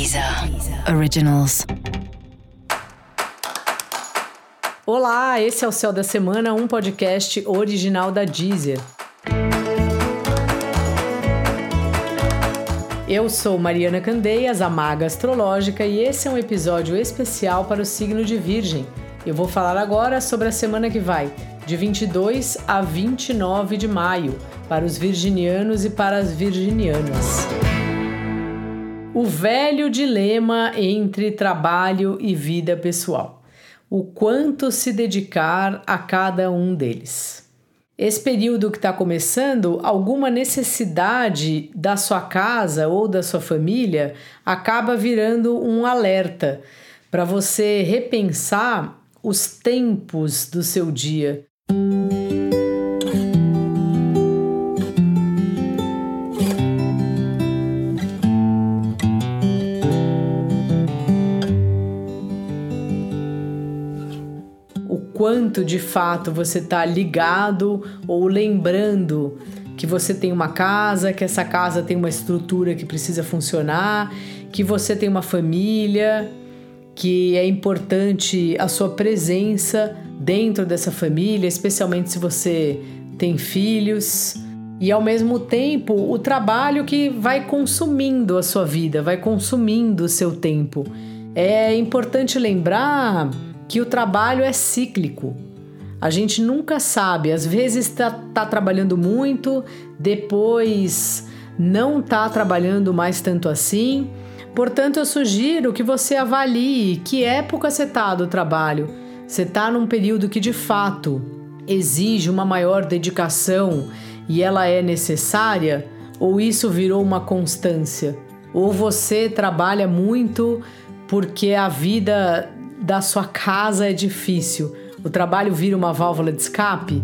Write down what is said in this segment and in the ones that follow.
Deezer Originals. Olá, esse é o Céu da Semana, um podcast original da Deezer. Eu sou Mariana Candeias, a maga astrológica, e esse é um episódio especial para o signo de Virgem. Eu vou falar agora sobre a semana que vai, de 22 a 29 de maio, para os virginianos e para as virginianas. O velho dilema entre trabalho e vida pessoal. O quanto se dedicar a cada um deles. Esse período que está começando, alguma necessidade da sua casa ou da sua família acaba virando um alerta para você repensar os tempos do seu dia. Quanto de fato você está ligado ou lembrando que você tem uma casa, que essa casa tem uma estrutura que precisa funcionar, que você tem uma família, que é importante a sua presença dentro dessa família, especialmente se você tem filhos. E ao mesmo tempo, o trabalho que vai consumindo a sua vida, vai consumindo o seu tempo. É importante lembrar que o trabalho é cíclico. A gente nunca sabe, às vezes está tá trabalhando muito, depois não está trabalhando mais tanto assim. Portanto, eu sugiro que você avalie que época você está do trabalho. Você está num período que de fato exige uma maior dedicação e ela é necessária? Ou isso virou uma constância? Ou você trabalha muito porque a vida da sua casa é difícil, o trabalho vira uma válvula de escape?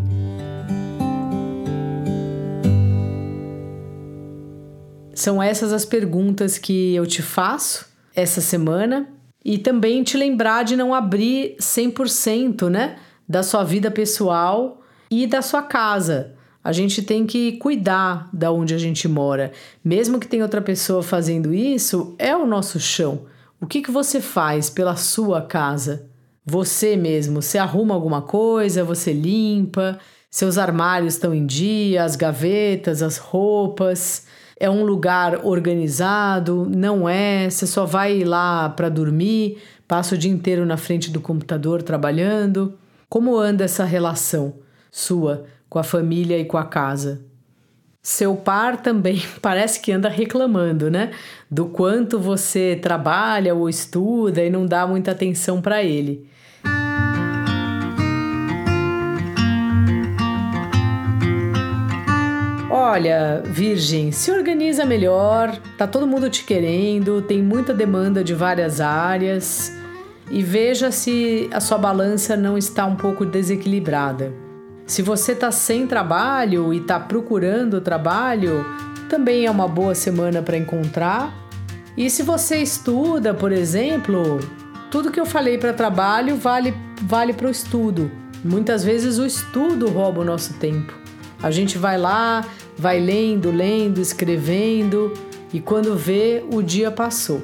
São essas as perguntas que eu te faço essa semana e também te lembrar de não abrir 100%, né, da sua vida pessoal e da sua casa. A gente tem que cuidar da onde a gente mora. Mesmo que tenha outra pessoa fazendo isso, é o nosso chão. O que, que você faz pela sua casa? Você mesmo, você arruma alguma coisa, você limpa, seus armários estão em dia, as gavetas, as roupas. É um lugar organizado? Não é? Você só vai lá para dormir, passa o dia inteiro na frente do computador trabalhando? Como anda essa relação sua com a família e com a casa? Seu par também parece que anda reclamando, né? Do quanto você trabalha ou estuda e não dá muita atenção para ele. Olha, Virgem, se organiza melhor, tá todo mundo te querendo, tem muita demanda de várias áreas e veja se a sua balança não está um pouco desequilibrada. Se você está sem trabalho e está procurando trabalho, também é uma boa semana para encontrar. E se você estuda, por exemplo, tudo que eu falei para trabalho vale vale para o estudo. Muitas vezes o estudo rouba o nosso tempo. A gente vai lá, vai lendo, lendo, escrevendo e quando vê, o dia passou.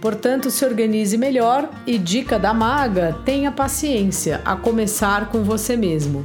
Portanto, se organize melhor e dica da maga: tenha paciência, a começar com você mesmo.